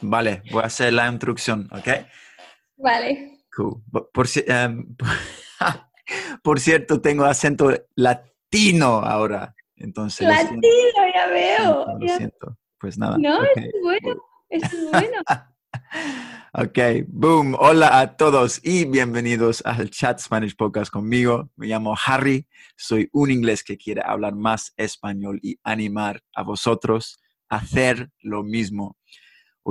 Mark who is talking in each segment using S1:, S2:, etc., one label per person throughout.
S1: vale, voy a hacer la introducción, ¿ok?
S2: Vale.
S1: Cool. Por, em, por cierto, tengo acento latino ahora, entonces...
S2: Latino, ya veo.
S1: Lo
S2: ya-
S1: siento, pues nada.
S2: No, es bueno. Es bueno.
S1: Ok, boom. Hola a todos y bienvenidos al Chat Spanish Podcast conmigo. Me llamo Harry, soy un inglés que quiere hablar más español y animar a vosotros a hacer lo mismo.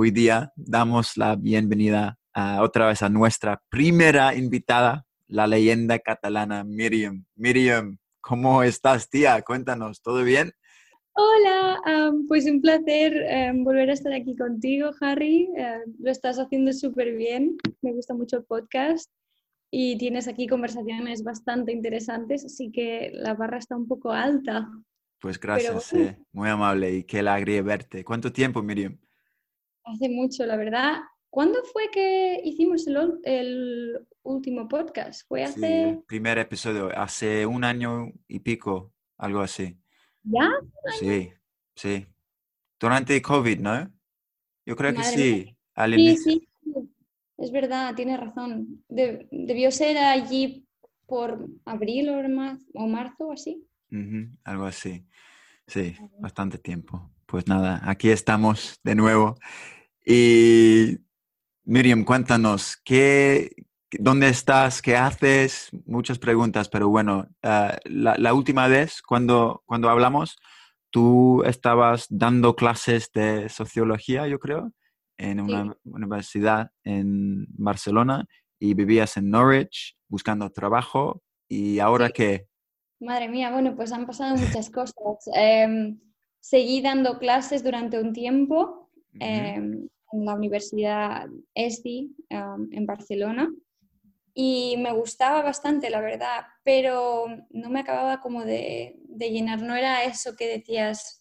S1: Hoy día damos la bienvenida a, otra vez a nuestra primera invitada, la leyenda catalana Miriam. Miriam, ¿cómo estás, tía? Cuéntanos, ¿todo bien?
S2: Hola, pues un placer em, volver a estar aquí contigo, Harry. Em, lo estás haciendo súper bien. Me gusta mucho el podcast y tienes aquí conversaciones bastante interesantes, así que la barra está un poco alta.
S1: Pues gracias, eh, muy amable y qué alegría verte. ¿Cuánto tiempo, Miriam?
S2: Hace mucho, la verdad. ¿Cuándo fue que hicimos el, último podcast? Fue
S1: Sí,
S2: hace...
S1: el primer episodio, hace un año y pico, algo así.
S2: ¿Ya?
S1: Sí, sí. Durante COVID, ¿no? Yo creo que sí, al
S2: Sí,
S1: inicio.
S2: sí, es verdad, tienes razón. De- debió ser allí por abril o, mar- o marzo así.
S1: Algo así. Sí, bastante tiempo. Pues nada, aquí estamos de nuevo. Y Miriam, cuéntanos, ¿qué, ¿dónde estás? ¿Qué haces? Muchas preguntas, pero bueno, ah, la, la última vez cuando, cuando hablamos, tú estabas dando clases de sociología, yo creo, en una universidad en Barcelona y vivías en Norwich buscando trabajo. ¿Y ahora
S2: Sí.
S1: qué?
S2: Madre mía, bueno, pues han pasado muchas cosas. Em, seguí dando clases durante un tiempo em, en la Universidad ESDI em, en Barcelona y me gustaba bastante, la verdad, pero no me acababa como de, de llenar, no era eso que decías,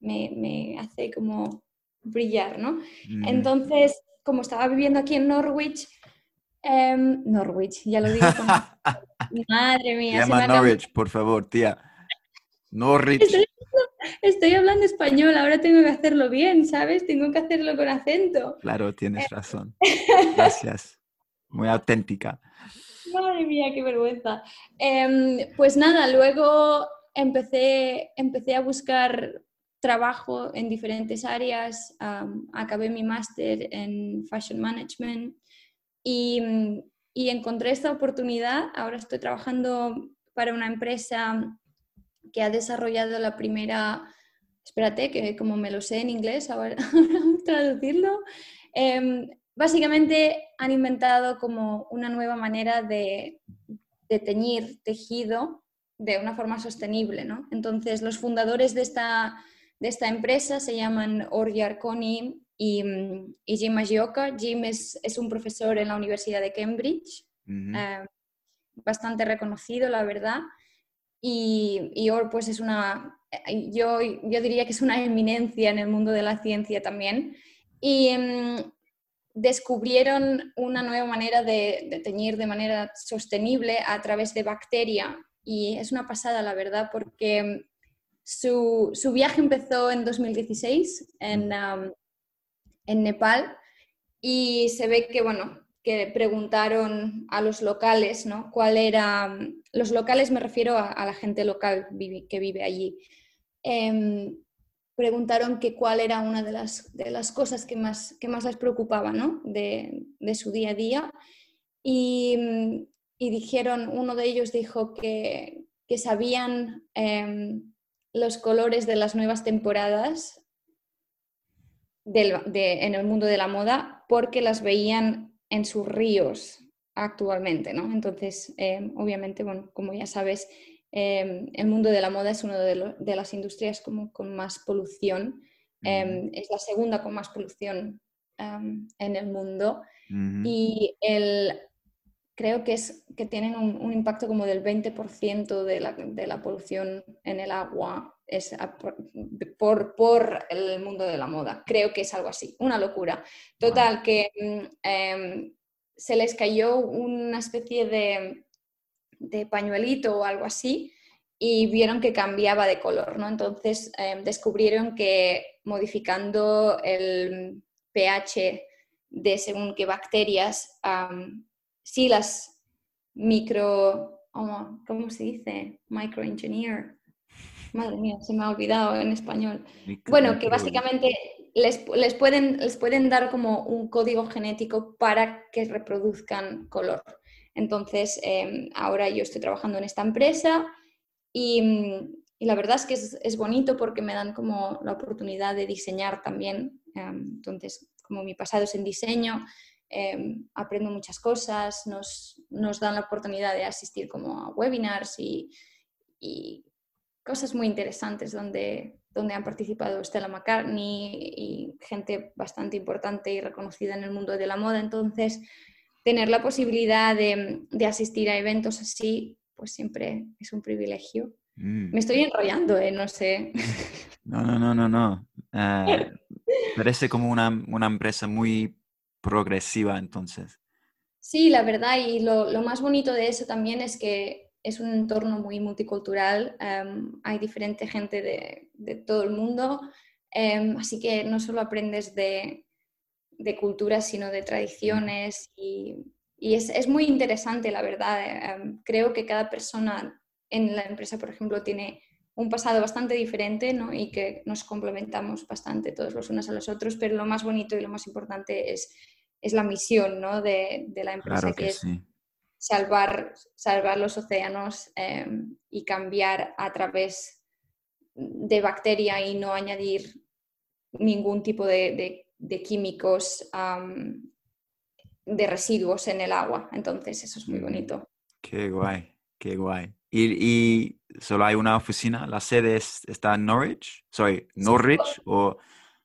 S2: me, me hace como brillar, ¿no? Entonces, como estaba viviendo aquí en Norwich, em, Norwich, ya lo digo con... Madre mía,
S1: Llama. Norwich, por favor, tía. Norwich.
S2: Estoy, estoy hablando español, ahora tengo que hacerlo bien, ¿sabes? Tengo que hacerlo con acento.
S1: Claro, tienes razón. Gracias. Muy auténtica.
S2: Madre mía, qué vergüenza. Em, pues nada, luego empecé, empecé a buscar trabajo en diferentes áreas, acabé mi máster en Fashion Management y, y encontré esta oportunidad. Ahora estoy trabajando para una empresa que ha desarrollado la primera, espérate, que como me lo sé en inglés, ahora traducirlo. Em, básicamente han inventado como una nueva manera de, de teñir tejido de una forma sostenible, ¿no? Entonces, los fundadores de esta, de esta empresa se llaman Orgi Arconi y, y Jim Magioka. Jim es, es un profesor en la Universidad de Cambridge, eh, bastante reconocido, la verdad. Y, y pues es una, eh, yo, yo diría que es una eminencia en el mundo de la ciencia también. Y mm, descubrieron una nueva manera de, teñir de manera sostenible a través de bacteria. Y es una pasada, la verdad, porque su, su viaje empezó en 2016 en, en Nepal y se ve que, bueno, que preguntaron a los locales, ¿no? ¿Cuál era? mm, Los locales me refiero a, la gente local que vive allí. Em, preguntaron que cuál era una de las, de las cosas que más, que más les preocupaba, ¿no? De, de su día a día. Y, mm, y dijeron, uno de ellos dijo que, que sabían em, los colores de las nuevas temporadas del- de- en el mundo de la moda porque las veían en sus ríos actualmente, ¿no? Entonces, eh, obviamente, bueno, como ya sabes, eh, el mundo de la moda es una de, lo- de las industrias como con más polución, eh, es la segunda con más polución em, en el mundo. Y el, creo que, es, que tienen un, impacto como del 20% de la, de la, polución en el agua es por, por, el mundo de la moda. Creo que es algo así, una locura. Total, que mm, em, se les cayó una especie de, de pañuelito o algo así y vieron que cambiaba de color, ¿no? Entonces em, descubrieron que modificando el pH de según qué bacterias, si las micro, ¿cómo se dice? Microengineer. Madre mía, se me ha olvidado en español. bueno, que básicamente les, les, pueden, les pueden dar como un código genético para que reproduzcan color. Entonces, em, ahora yo estoy trabajando en esta empresa y, la verdad es que es, bonito porque me dan como la oportunidad de diseñar también. Em, entonces, como mi pasado es en diseño, em, aprendo muchas cosas, nos, nos, dan la oportunidad de asistir como a webinars y, y cosas muy interesantes donde, donde han participado Stella McCartney y gente bastante importante y reconocida en el mundo de la moda. Entonces, tener la posibilidad de, de asistir a eventos así pues siempre es un privilegio. Mm. Me estoy enrollando, ¿eh? No sé.
S1: No, no, no, no, no. Eh, parece como una, una, empresa muy progresiva entonces.
S2: Sí, la verdad, y lo, lo, más bonito de eso también es que es un entorno muy multicultural, em, hay diferente gente de, de todo el mundo, em, así que no solo aprendes de, de culturas, sino de tradiciones y y es, es, muy interesante, la verdad. Em, creo que cada persona en la empresa, por ejemplo, tiene un pasado bastante diferente ¿no? y que nos complementamos bastante todos los unos a los otros, pero lo más bonito y lo más importante es, es la misión ¿no? de, de, la empresa, que, es salvar, salvar los océanos em, y cambiar a través de bacteria y no añadir ningún tipo de, de, químicos de residuos en el agua. Entonces, eso es muy mm, bonito.
S1: Qué guay, qué guay. ¿Y, solo hay una oficina? ¿La sede está en Norwich? Sorry, Norwich o...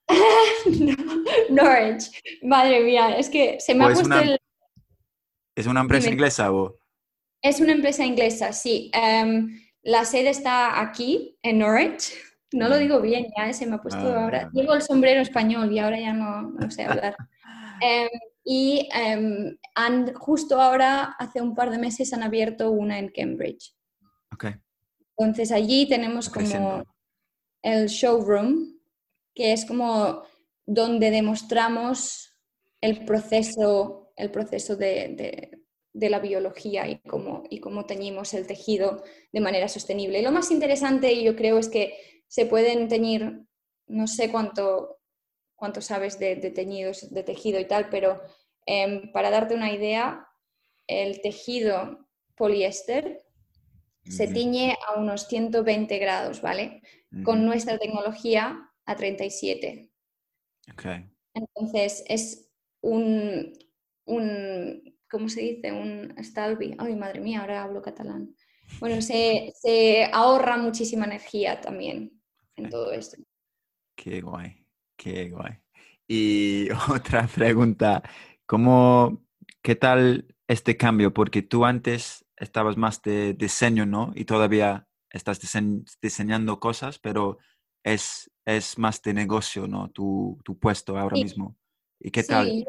S2: Norwich. Madre mía, es que se me ha puesto el...
S1: ¿Es una empresa inglesa o...?
S2: Es una empresa inglesa, sí. Em, la sede está aquí, en Norwich. No lo mm. digo bien, ya se me ha puesto ah, ahora. Llevo el sombrero español y ahora ya no, no sé hablar. Em, y em, han, justo ahora, hace un par de meses, han abierto una en Cambridge.
S1: Okay.
S2: Entonces allí tenemos como el showroom, que es como donde demostramos el proceso, el proceso de, de, la biología y cómo, y cómo teñimos el tejido de manera sostenible. Y lo más interesante, yo creo, es que se pueden teñir, no sé cuánto, cuánto sabes de, teñidos, de tejido y tal, pero em, para darte una idea, el tejido poliéster se tiñe a unos 120 grados, ¿vale? Con nuestra tecnología a 37. Entonces es un, un, ¿cómo se dice? Un stalbi. Ay, madre mía, ahora hablo catalán. Bueno, se, se ahorra muchísima energía también en todo esto.
S1: Qué guay. Qué guay. Y otra pregunta, ¿cómo, qué tal este cambio? Porque tú antes estabas más de diseño, ¿no? Y todavía estás diseñando cosas, pero es, es más de negocio, ¿no? Tu, tu puesto ahora mismo. ¿Y qué tal?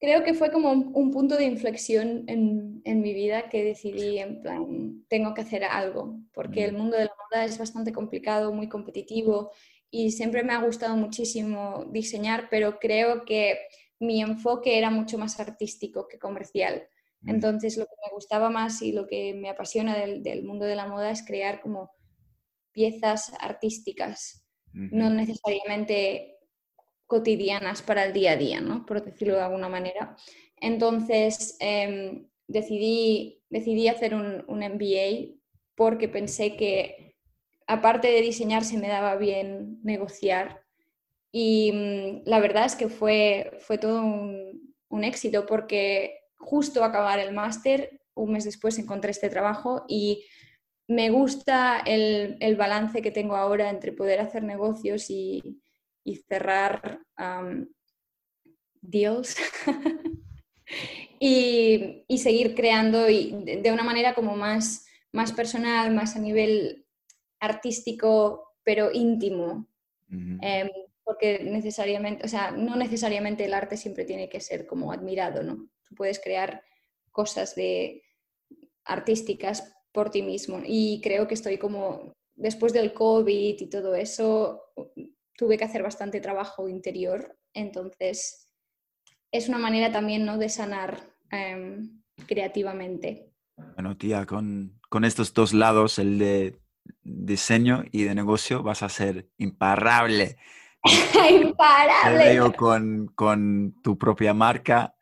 S2: Creo que fue como un, punto de inflexión en, en, mi vida que decidí, en plan, tengo que hacer algo, porque el mundo de la moda es bastante complicado, muy competitivo y siempre me ha gustado muchísimo diseñar, pero creo que mi enfoque era mucho más artístico que comercial. Mm. Entonces lo que me gustaba más y lo que me apasiona del, mundo de la moda es crear como piezas artísticas, no necesariamente cotidianas para el día a día, ¿no? por decirlo de alguna manera. Entonces em, decidí, decidí hacer un, un MBA porque pensé que aparte de diseñar, se me daba bien negociar. Y mm, la verdad es que fue, fue todo un, éxito porque justo acabar el máster, un mes después encontré este trabajo y me gusta el, balance que tengo ahora entre poder hacer negocios y, cerrar deals y, seguir creando y de, una manera como más, más personal, más a nivel artístico, pero íntimo. Em, porque necesariamente, o sea, no necesariamente el arte siempre tiene que ser como admirado, ¿no? Tú puedes crear cosas de artísticas por ti mismo y creo que estoy como después del COVID y todo eso tuve que hacer bastante trabajo interior, entonces es una manera también ¿no? de sanar em, creativamente.
S1: Bueno, tía, con, con, estos dos lados, el de diseño y de negocio, vas a ser imparable.
S2: imparable.
S1: con, con tu propia marca.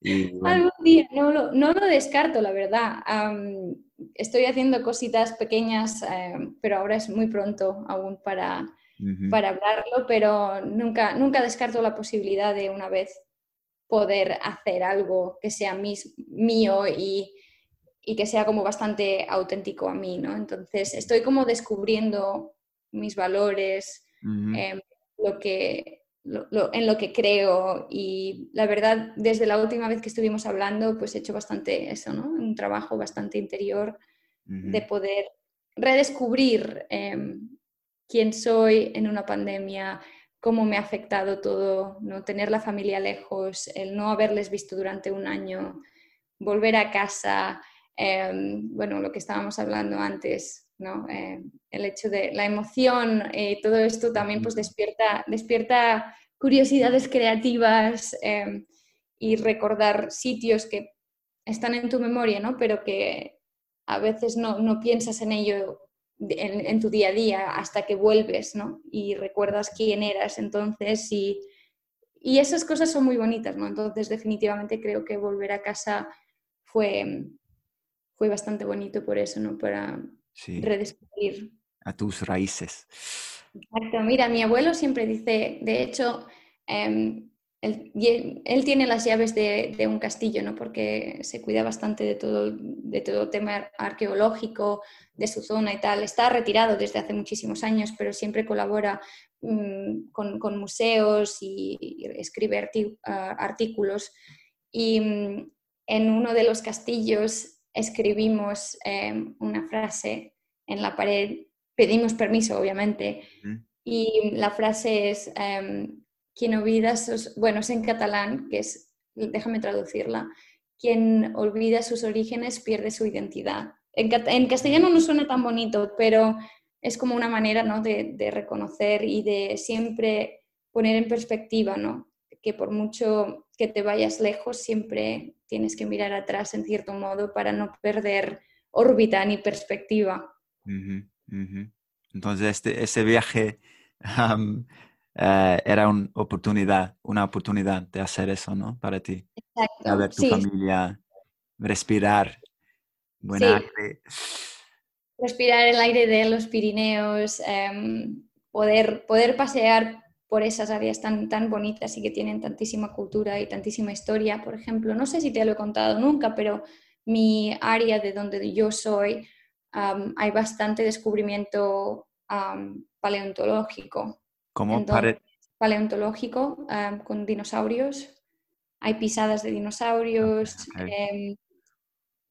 S1: Y,
S2: Algún día, no lo, no lo descarto, la verdad. estoy haciendo cositas pequeñas, em, pero ahora es muy pronto aún para, para hablarlo, pero nunca, nunca descarto la posibilidad de una vez poder hacer algo que sea mío y, que sea como bastante auténtico a mí, ¿no? Entonces estoy como descubriendo mis valores, em, lo que, en lo que creo y la verdad desde la última vez que estuvimos hablando pues he hecho bastante eso, ¿no? Un trabajo bastante interior de poder redescubrir em, quién soy en una pandemia, cómo me ha afectado todo, no tener la familia lejos, el no haberles visto durante un año, volver a casa, em, bueno, lo que estábamos hablando antes, ¿no? Em, el hecho de la emoción, eh, todo esto también pues despierta, despierta curiosidades creativas em, y recordar sitios que están en tu memoria, ¿no? Pero que a veces no, no piensas en ello en, tu día a día hasta que vuelves, ¿no? Y recuerdas quién eras entonces y, y esas cosas son muy bonitas, ¿no? Entonces definitivamente creo que volver a casa fue, fue bastante bonito por eso, ¿no? Para redescubrir.
S1: A tus raíces.
S2: Exacto. Mira, mi abuelo siempre dice, de hecho, em, él, tiene las llaves de, un castillo, ¿no? porque se cuida bastante de todo, de todo tema arqueológico de su zona y tal. Está retirado desde hace muchísimos años, pero siempre colabora mm, con, museos y, escribe ah, artículos. Y mm, en uno de los castillos escribimos em, una frase en la pared, pedimos permiso, obviamente, y la frase es... Em, quien olvida sus, bueno, es en catalán, que es, déjame traducirla, quien olvida sus orígenes pierde su identidad. En, castellano no suena tan bonito, pero es como una manera ¿no? de, reconocer y de siempre poner en perspectiva, ¿no? que por mucho que te vayas lejos, siempre tienes que mirar atrás en cierto modo para no perder órbita ni perspectiva.
S1: Entonces, este, ese viaje eh, era una oportunidad, una oportunidad de hacer eso, ¿no? Para ti.
S2: Exacto.
S1: ver tu familia, respirar, buen aire.
S2: Respirar el aire de los Pirineos, em, poder, poder pasear por esas áreas tan, tan bonitas y que tienen tantísima cultura y tantísima historia. Por ejemplo, no sé si te lo he contado nunca, pero mi área de donde yo soy, hay bastante descubrimiento paleontológico.
S1: Como
S2: paleontológico con dinosaurios. Hay pisadas de dinosaurios. Em,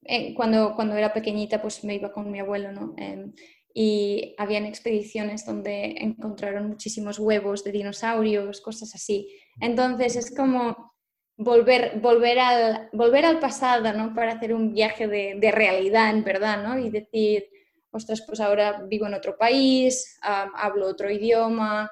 S2: eh, cuando, cuando era pequeñita, pues me iba con mi abuelo, ¿no? Em, y habían expediciones donde encontraron muchísimos huevos de dinosaurios, cosas así. Entonces es como volver, volver, al, volver al pasado, ¿no? Para hacer un viaje de, de realidad, en verdad, ¿no? Y decir, ostras, pues ahora vivo en otro país, hablo otro idioma,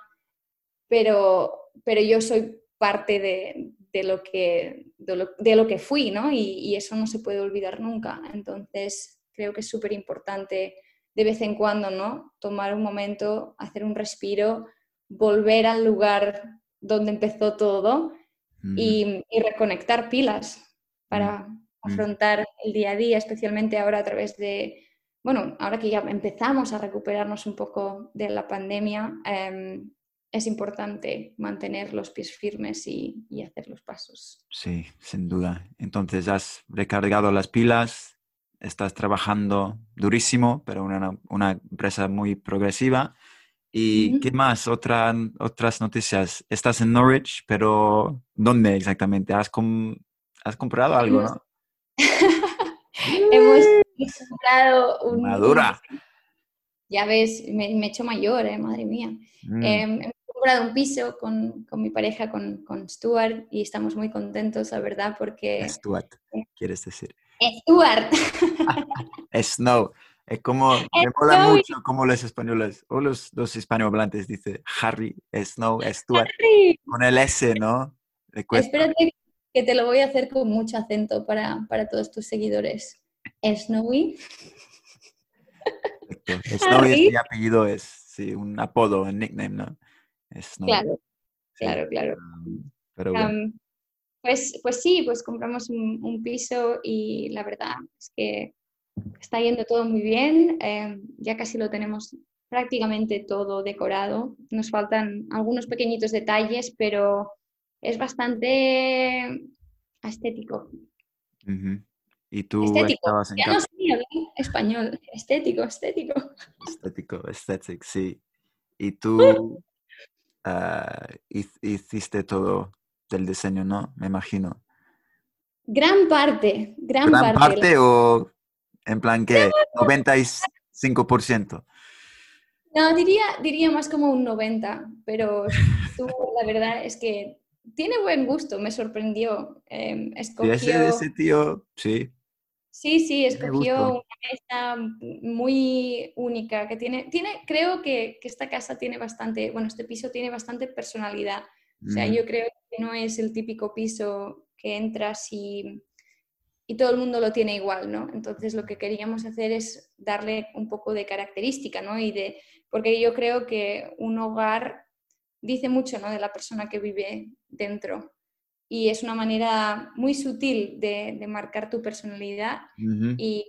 S2: pero, pero yo soy parte de, de lo, que, de lo, que fui, ¿no? Y, eso no se puede olvidar nunca. Entonces, creo que es súper importante de vez en cuando, ¿no? Tomar un momento, hacer un respiro, volver al lugar donde empezó todo y, reconectar pilas para afrontar el día a día, especialmente ahora a través de, bueno, ahora que ya empezamos a recuperarnos un poco de la pandemia, em, es importante mantener los pies firmes y, hacer los pasos.
S1: Sí, sin duda. Entonces has recargado las pilas, estás trabajando durísimo, pero una, una empresa muy progresiva ¿Y qué más? Otra, otras noticias. Estás en Norwich, pero ¿dónde exactamente? ¿Has, has comprado algo, no?
S2: Hemos comprado un...
S1: Madura.
S2: Ya ves, me, he hecho mayor, eh, madre mía. Mm. Em, hemos comprado un piso con, con mi pareja, con, con, Stuart, y estamos muy contentos, la verdad, porque...
S1: Stuart, quieres decir.
S2: Stuart.
S1: Snow. Es como, me mola mucho como los españoles, o los, los hispanohablantes, dice Harry, Snow, Stuart, con el S, ¿no?
S2: Espérate que te lo voy a hacer con mucho acento para, para todos tus seguidores. Snowy.
S1: Snowy es mi apellido, es sí, un apodo, un nickname, ¿no?
S2: Claro, claro, claro. pero pues, pues sí, pues compramos un, un piso y la verdad es que Está yendo todo muy bien, eh, ya casi lo tenemos prácticamente todo decorado. Nos faltan algunos pequeñitos detalles, pero es bastante estético.
S1: ¿Y tú estético.
S2: ya no sé español. Estético, estético.
S1: Estético, estético, sí. ¿Y tú ah, hiciste todo del diseño, no? Me imagino.
S2: Gran parte, gran,
S1: ¿Gran
S2: parte.
S1: parte o en plan que 95%.
S2: No, diría, diría más como un 90%, pero tú, la verdad es que tiene buen gusto, me sorprendió. Eh, escogió...
S1: Ese, ese, tío, sí.
S2: Sí, sí, escogió una mesa muy única, que tiene, tiene creo que, que, esta casa tiene bastante, bueno, este piso tiene bastante personalidad. O sea, yo creo que no es el típico piso que entras y y todo el mundo lo tiene igual, ¿no? Entonces lo que queríamos hacer es darle un poco de característica, ¿no? Y de, porque yo creo que un hogar dice mucho, ¿no? De la persona que vive dentro. Y es una manera muy sutil de, marcar tu personalidad y,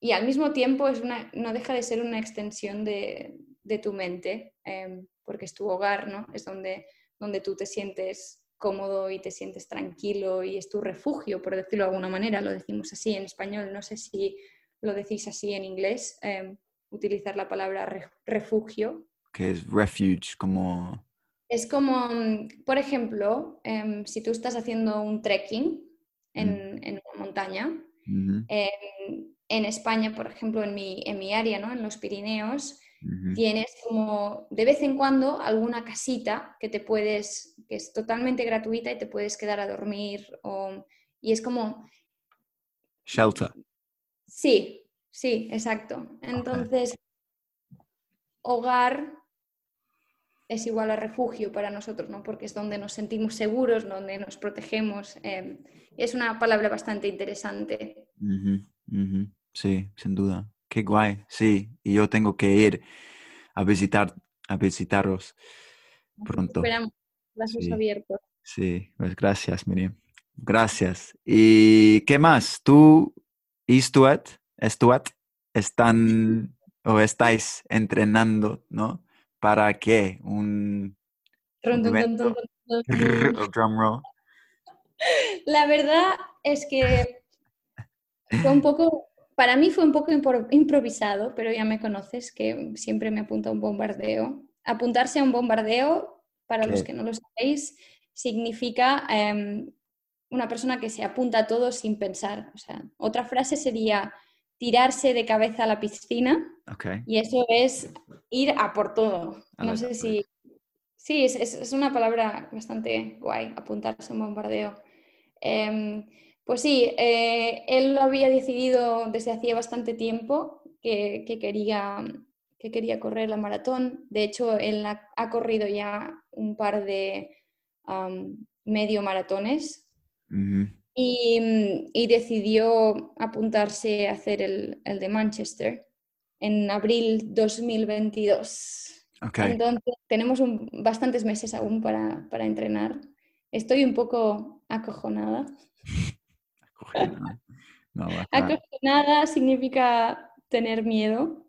S2: y, al mismo tiempo es una, no deja de ser una extensión de, de tu mente, em, porque es tu hogar, ¿no? Es donde, donde tú te sientes cómodo y te sientes tranquilo y es tu refugio, por decirlo de alguna manera, lo decimos así en español, no sé si lo decís así en inglés, em, utilizar la palabra refugio.
S1: Que es refuge, como...
S2: Es como, mm, por ejemplo, em, si tú estás haciendo un trekking en, mm. una montaña, em, en España, por ejemplo, en mi, en mi área, ¿no? en los Pirineos, Tienes como de vez en cuando alguna casita que te puedes, que es totalmente gratuita y te puedes quedar a dormir o, y es como...
S1: Shelter.
S2: Sí, sí, exacto. Entonces, hogar es igual a refugio para nosotros, ¿no? Porque es donde nos sentimos seguros, donde nos protegemos. Em, es una palabra bastante interesante.
S1: Sí, sin duda. Qué guay, sí. Y yo tengo que ir a visitar, a visitaros pronto.
S2: Esperamos, brazos abiertos.
S1: Sí, pues gracias, Miriam. Gracias. ¿Y qué más? ¿Tú y Stuart, Stuart están o estáis entrenando, ¿no? ¿Para qué? Un,
S2: drum
S1: roll.
S2: La verdad es que fue un poco para mí fue un poco improvisado, pero ya me conoces que siempre me apunta a un bombardeo. Apuntarse a un bombardeo, para los que no lo sabéis, significa em, una persona que se apunta a todo sin pensar. O sea, otra frase sería tirarse de cabeza a la piscina. Y eso es ir a por todo. no sé si... Sí, es, es, una palabra bastante guay, apuntarse a un bombardeo. Em, pues sí, eh, él lo había decidido desde hacía bastante tiempo que, quería, que quería correr la maratón. De hecho, él ha, corrido ya un par de medio maratones y, decidió apuntarse a hacer el, de Manchester en abril 2022. Entonces, tenemos bastantes meses aún para, para entrenar. Estoy un poco acojonada.
S1: No,
S2: Acojonada significa tener miedo.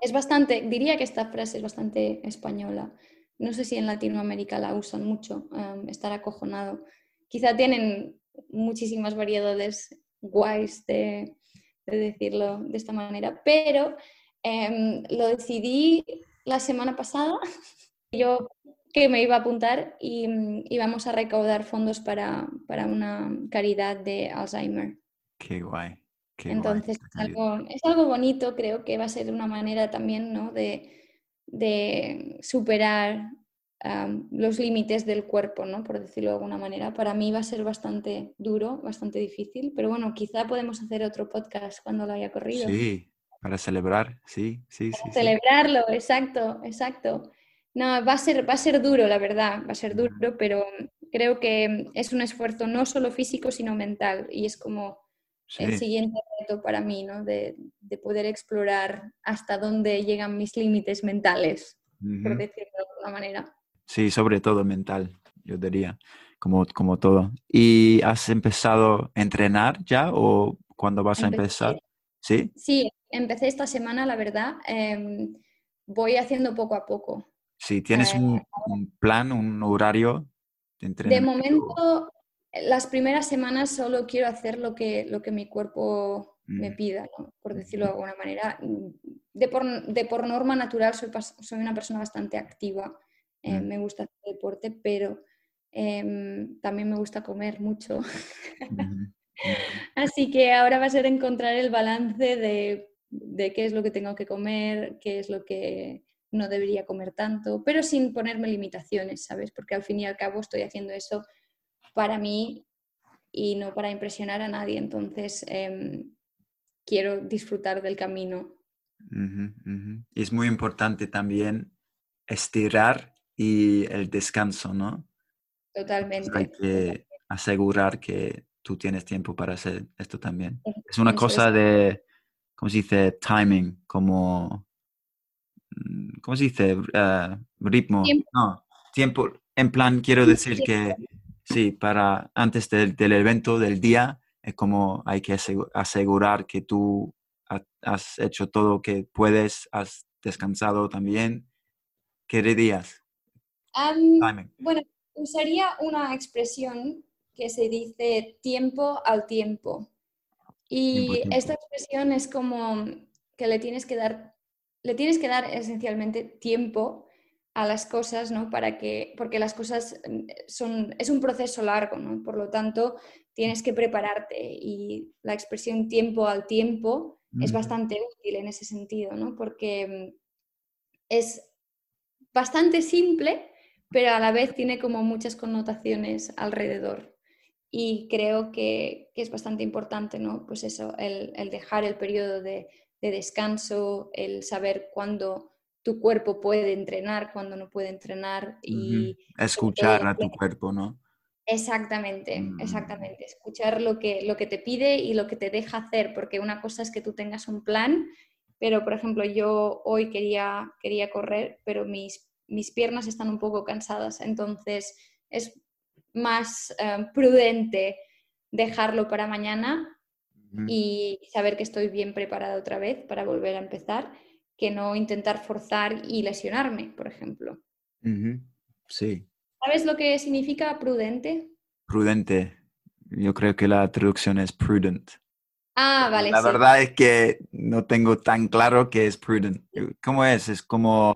S2: Es bastante, diría que esta frase es bastante española. No sé si en Latinoamérica la usan mucho, em, estar acojonado. Quizá tienen muchísimas variedades guays de, decirlo de esta manera, pero em, lo decidí la semana pasada. Yo que me iba a apuntar y íbamos a recaudar fondos para, para una caridad de Alzheimer.
S1: Qué guay.
S2: Entonces es, algo, es algo, bonito, creo que va a ser una manera también ¿no? de, de superar los límites del cuerpo, ¿no? por decirlo de alguna manera. Para mí va a ser bastante duro, bastante difícil, pero bueno, quizá podemos hacer otro podcast cuando lo haya corrido.
S1: Sí, para celebrar, sí, sí, sí.
S2: celebrarlo, exacto, exacto. No, va a, ser, va a ser duro, la verdad, va a ser duro, pero creo que es un esfuerzo no solo físico, sino mental. Y es como el siguiente reto para mí, ¿no? De, de, poder explorar hasta dónde llegan mis límites mentales, por decirlo de alguna manera.
S1: Sí, sobre todo mental, yo diría, como, como todo. ¿Y has empezado a entrenar ya o cuándo vas a empezar?
S2: Sí, sí empecé esta semana, la verdad. Em, voy haciendo poco a poco.
S1: Sí, ¿tienes un, plan, un horario
S2: de entrenamiento? De momento, las primeras semanas solo quiero hacer lo que, lo que mi cuerpo me pida, por decirlo de alguna manera. De por, de por norma natural soy, soy, una persona bastante activa. Eh, mm. Me gusta hacer deporte, pero em, también me gusta comer mucho. Así que ahora va a ser encontrar el balance de, de, qué es lo que tengo que comer, qué es lo que no debería comer tanto, pero sin ponerme limitaciones, ¿sabes? Porque al fin y al cabo estoy haciendo eso para mí y no para impresionar a nadie. Entonces, em, quiero disfrutar del camino.
S1: Y es muy importante también estirar y el descanso, ¿no?
S2: Totalmente.
S1: hay que asegurar que tú tienes tiempo para hacer esto también. Es una cosa de, ¿cómo se dice? Timing, como, ¿cómo se dice? Eh, ritmo. No, tiempo. En plan, quiero decir que sí, para antes del, evento del día, es como hay que asegurar que tú has hecho todo lo que puedes, has descansado también. ¿Qué dirías?
S2: bueno, usaría una expresión que se dice tiempo al tiempo. Y esta expresión es como que le tienes que dar, le tienes que dar esencialmente tiempo a las cosas, ¿no? Para que, porque las cosas mm, son, es un proceso largo, ¿no? Por lo tanto, tienes que prepararte y la expresión tiempo al tiempo es bastante útil en ese sentido, ¿no? Porque mm, es bastante simple, pero a la vez tiene como muchas connotaciones alrededor. Y creo que, es bastante importante, ¿no? Pues eso, el, dejar el periodo de, descanso, el saber cuándo tu cuerpo puede entrenar, cuándo no puede entrenar y...
S1: Escuchar a tu cuerpo, ¿no?
S2: Exactamente, mm. exactamente. Escuchar lo que, lo que te pide y lo que te deja hacer, porque una cosa es que tú tengas un plan, pero por ejemplo yo hoy quería, quería correr, pero mis mis piernas están un poco cansadas, entonces es más eh, prudente dejarlo para mañana y saber que estoy bien preparada otra vez para volver a empezar, que no intentar forzar y lesionarme, por ejemplo.
S1: Sí.
S2: ¿Sabes lo que significa prudente?
S1: Prudente. Yo creo que la traducción es prudent.
S2: Ah, vale.
S1: La verdad es que no tengo tan claro qué es prudent. ¿Cómo es? Es como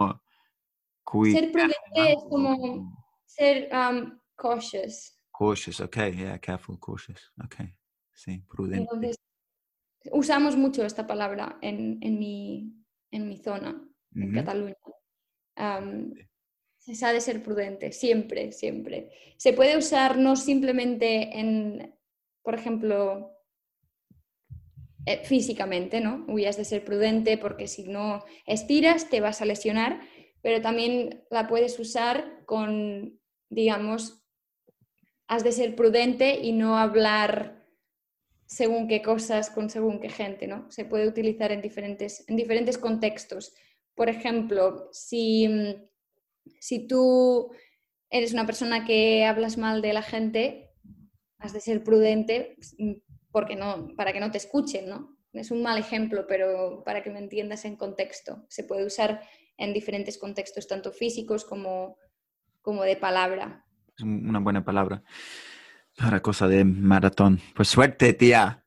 S2: ser prudente es como ser um, cautious.
S1: Cautious, ok, yeah, careful, cautious, ok, sí, prudente. Entonces,
S2: usamos mucho esta palabra en, en, mi, en mi zona, en Cataluña. Um, se ha de ser prudente, siempre, siempre. Se puede usar no simplemente en, por ejemplo, eh, físicamente, ¿no? Uy, has de ser prudente porque si no estiras te vas a lesionar, pero también la puedes usar con, digamos, has de ser prudente y no hablar según qué cosas con según qué gente, ¿no? Se puede utilizar en diferentes, en diferentes contextos. Por ejemplo, si, si tú eres una persona que hablas mal de la gente, has de ser prudente porque no, para que no te escuchen, ¿no? Es un mal ejemplo, pero para que me entiendas en contexto. Se puede usar en diferentes contextos, tanto físicos como, como de palabra.
S1: Una buena palabra para cosa de maratón. Pues suerte, tía.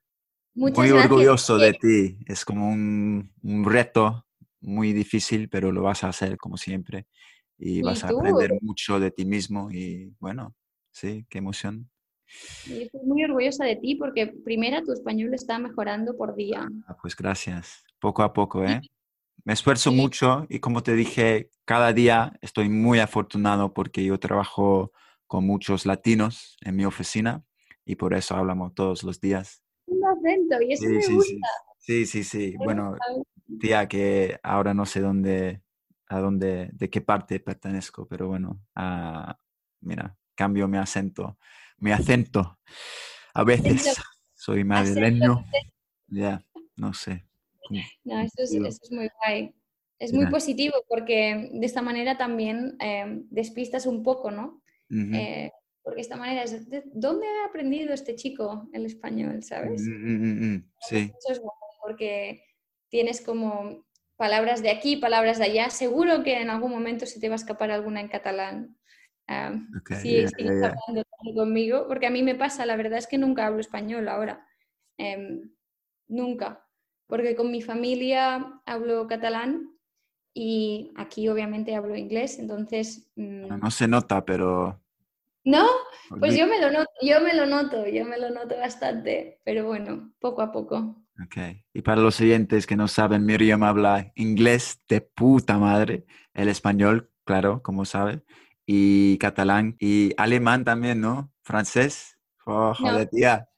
S1: Muy orgulloso de ti. Es como un, reto muy difícil, pero lo vas a hacer como siempre y vas a aprender mucho de ti mismo y bueno, sí, qué emoción.
S2: Y estoy muy orgullosa de ti porque primera tu español está mejorando por día.
S1: Ah, pues gracias, poco a poco, ¿eh? Me esfuerzo mucho y como te dije, cada día estoy muy afortunado porque yo trabajo con muchos latinos en mi oficina y por eso hablamos todos los días.
S2: Un acento y eso
S1: sí,
S2: me
S1: sí,
S2: gusta.
S1: Sí, sí, sí. Bueno, tía, que ahora no sé dónde, a dónde, de qué parte pertenezco, pero bueno, mira, cambio mi acento, mi acento. A veces soy madrileño. Ya, no sé.
S2: No, eso es, muy guay. Es muy positivo porque de esta manera también eh, despistas un poco, ¿no? Eh, porque esta manera es, ¿dónde ha aprendido este chico el español, sabes?
S1: Mm, sí.
S2: Eso es bueno porque tienes como palabras de aquí, palabras de allá. Seguro que en algún momento se te va a escapar alguna en catalán. si sigues hablando conmigo, porque a mí me pasa, la verdad es que nunca hablo español ahora. Em, nunca porque con mi familia hablo catalán y aquí obviamente hablo inglés, entonces...
S1: Mm, no se nota, pero...
S2: ¿No? Pues yo me lo noto, yo me lo noto, yo me lo noto bastante, pero bueno, poco a poco.
S1: Ok. Y para los oyentes que no saben, Miriam habla inglés de puta madre, el español, claro, como sabe, y catalán, y alemán también, ¿no? Francés. Oh, joder, tía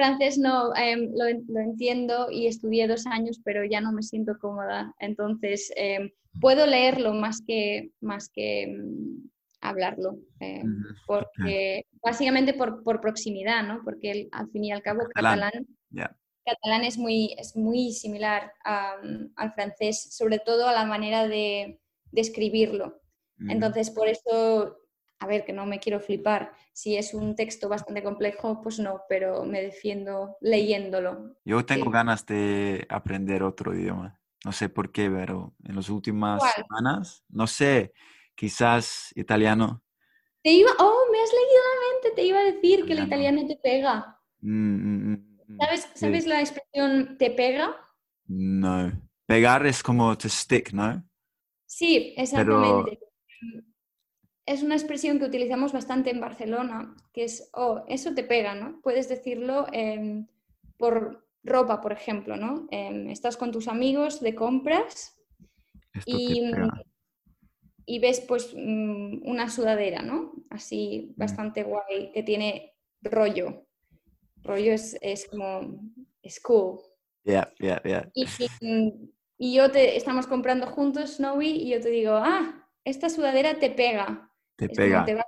S2: francés no em, lo, entiendo y estudié dos años, pero ya no me siento cómoda. Entonces, em, puedo leerlo más que, más que em, hablarlo, porque básicamente por, proximidad, ¿no? Porque al fin y al cabo catalán, catalán, es, muy, es muy similar al francés, sobre todo a la manera de, escribirlo. Entonces, por eso a ver, que no me quiero flipar. Si es un texto bastante complejo, pues no, pero me defiendo leyéndolo.
S1: Yo tengo ganas de aprender otro idioma. No sé por qué, pero en las últimas semanas, no sé, quizás italiano.
S2: Te iba, oh, me has leído la mente, te iba a decir que el italiano te pega.
S1: Mm, mm, mm,
S2: ¿Sabes, ¿Sabes la expresión te pega?
S1: No. Pegar es como to stick, ¿no?
S2: Sí, exactamente es una expresión que utilizamos bastante en Barcelona, que es, oh, eso te pega, ¿no? Puedes decirlo em, por ropa, por ejemplo, ¿no? Em, estás con tus amigos de compras y, y, ves pues mm, una sudadera, ¿no? Así mm. bastante guay, que tiene rollo. Rollo es, es como, es cool.
S1: Yeah, yeah, yeah.
S2: Y, y, yo te, estamos comprando juntos, Snowy, y yo te digo, ah, esta sudadera te pega.
S1: Te pega.
S2: Te va,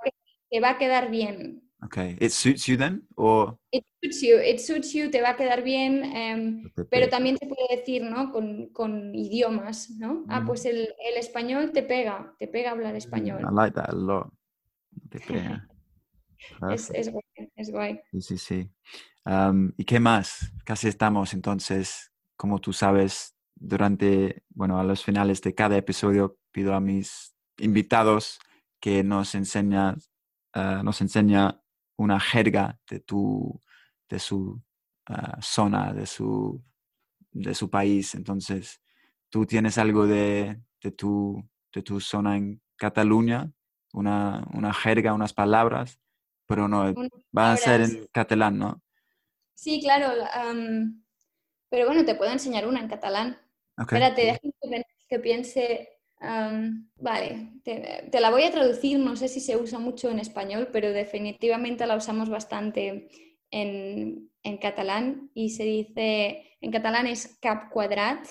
S2: te va, a quedar bien.
S1: Okay. It suits you then? Or...
S2: It suits you, it suits you, te va a quedar bien, em, pero también se puede decir, ¿no? Con, con idiomas, ¿no? Ah, mm. pues el, el, español te pega, te pega hablar español.
S1: I like that a lot. Te pega.
S2: es, es, guay, es guay.
S1: Sí, sí, sí. Um, ¿Y qué más? Casi estamos, entonces, como tú sabes, durante, bueno, a los finales de cada episodio pido a mis invitados que nos enseña, ah, nos enseña una jerga de, tu, de su ah, zona, de su, de su país. Entonces, tú tienes algo de, de, tu, de tu zona en Cataluña, una, una jerga, unas palabras, pero no, van a ser en catalán, ¿no?
S2: Sí, claro. pero bueno, te puedo enseñar una en catalán. Espérate, déjame que piense vale, te, la voy a traducir, no sé si se usa mucho en español, pero definitivamente la usamos bastante en, catalán y se dice, en catalán es cap cuadrat.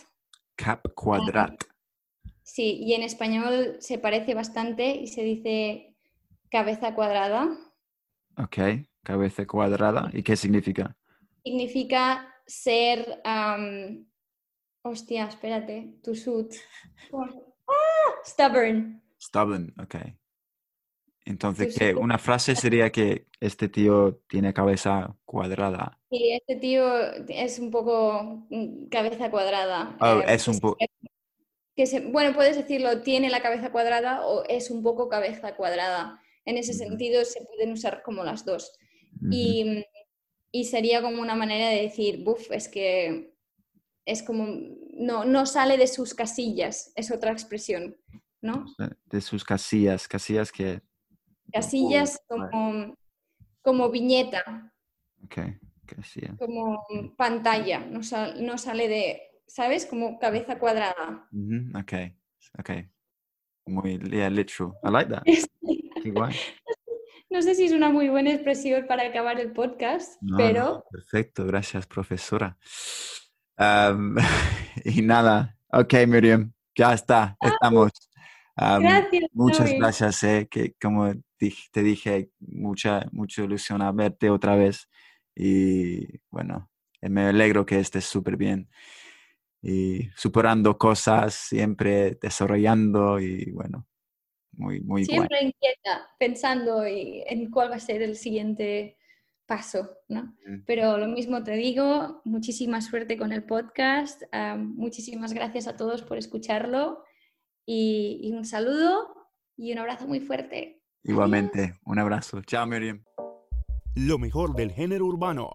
S1: Cap cuadrat.
S2: sí, y en español se parece bastante y se dice cabeza cuadrada.
S1: Ok, cabeza cuadrada. ¿Y qué significa?
S2: Significa ser... hostia, espérate, tu sud. Stubborn.
S1: Stubborn, ok. Entonces, ¿qué? Una frase sería que este tío tiene cabeza cuadrada.
S2: Sí, este tío es un poco mm, cabeza cuadrada.
S1: Oh, eh, es un poco...
S2: bueno, puedes decirlo, tiene la cabeza cuadrada o es un poco cabeza cuadrada. En ese sentido se pueden usar como las dos. y, y, sería como una manera de decir, buf, es que es como, no, no sale de sus casillas, es otra expresión, ¿no?
S1: De sus casillas, casillas que...
S2: Casillas como, como viñeta.
S1: Ok, casilla.
S2: Como pantalla, no, no sale de, ¿sabes? Como cabeza cuadrada.
S1: Ok, ok. Muy, yeah, literal. I like that.
S2: No sé si es una muy buena expresión para acabar el podcast, pero...
S1: perfecto, gracias, profesora. y nada, ok, Miriam, ya está, ah, estamos.
S2: gracias.
S1: Muchas gracias, eh, que como te dije, mucha, mucha ilusión a verte otra vez. Y bueno, me alegro que estés súper bien y superando cosas, siempre desarrollando y bueno, muy, muy
S2: Siempre inquieta, pensando en cuál va a ser el siguiente paso, ¿no? Pero lo mismo te digo, muchísima suerte con el podcast, ah, muchísimas gracias a todos por escucharlo y, un saludo y un abrazo muy fuerte.
S1: Igualmente, un abrazo. Chao, Miriam.
S3: Lo mejor del género urbano.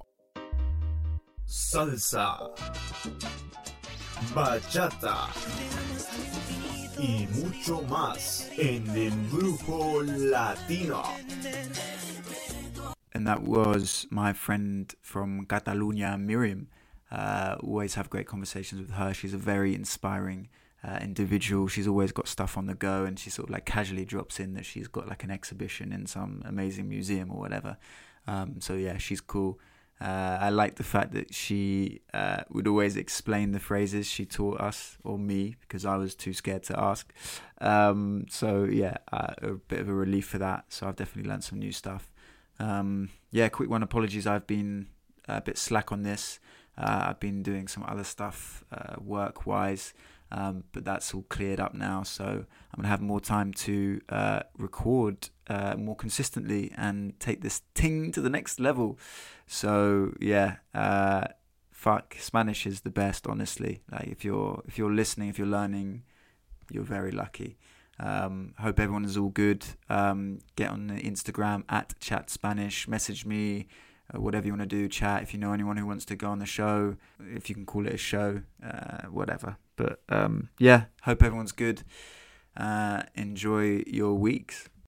S3: Salsa bachata y mucho más en Embrujo Latino.
S1: And that was my friend from Catalunya, Miriam. Uh, always have great conversations with her. She's a very inspiring uh, individual. She's always got stuff on the go, and she sort of like casually drops in that she's got like an exhibition in some amazing museum or whatever. Um, so yeah, she's cool. Uh, I like the fact that she uh, would always explain the phrases she taught us or me because I was too scared to ask. Um, so yeah, uh, a bit of a relief for that. So I've definitely learned some new stuff. Um, yeah, quick one. Apologies, I've been a bit slack on this. Uh, I've been doing some other stuff uh, work wise. Um, but that's all cleared up now, so I'm gonna have more time to uh, record uh, more consistently and take this ting to the next level. So yeah, uh, fuck, Spanish is the best, honestly. Like if you're if you're listening, if you're learning, you're very lucky. Um, hope everyone is all good. Um, get on the Instagram at chat Spanish. Message me uh, whatever you want to do, chat. If you know anyone who wants to go on the show, if you can call it a show, uh, whatever. But um, yeah, hope everyone's good. Uh, enjoy your weeks.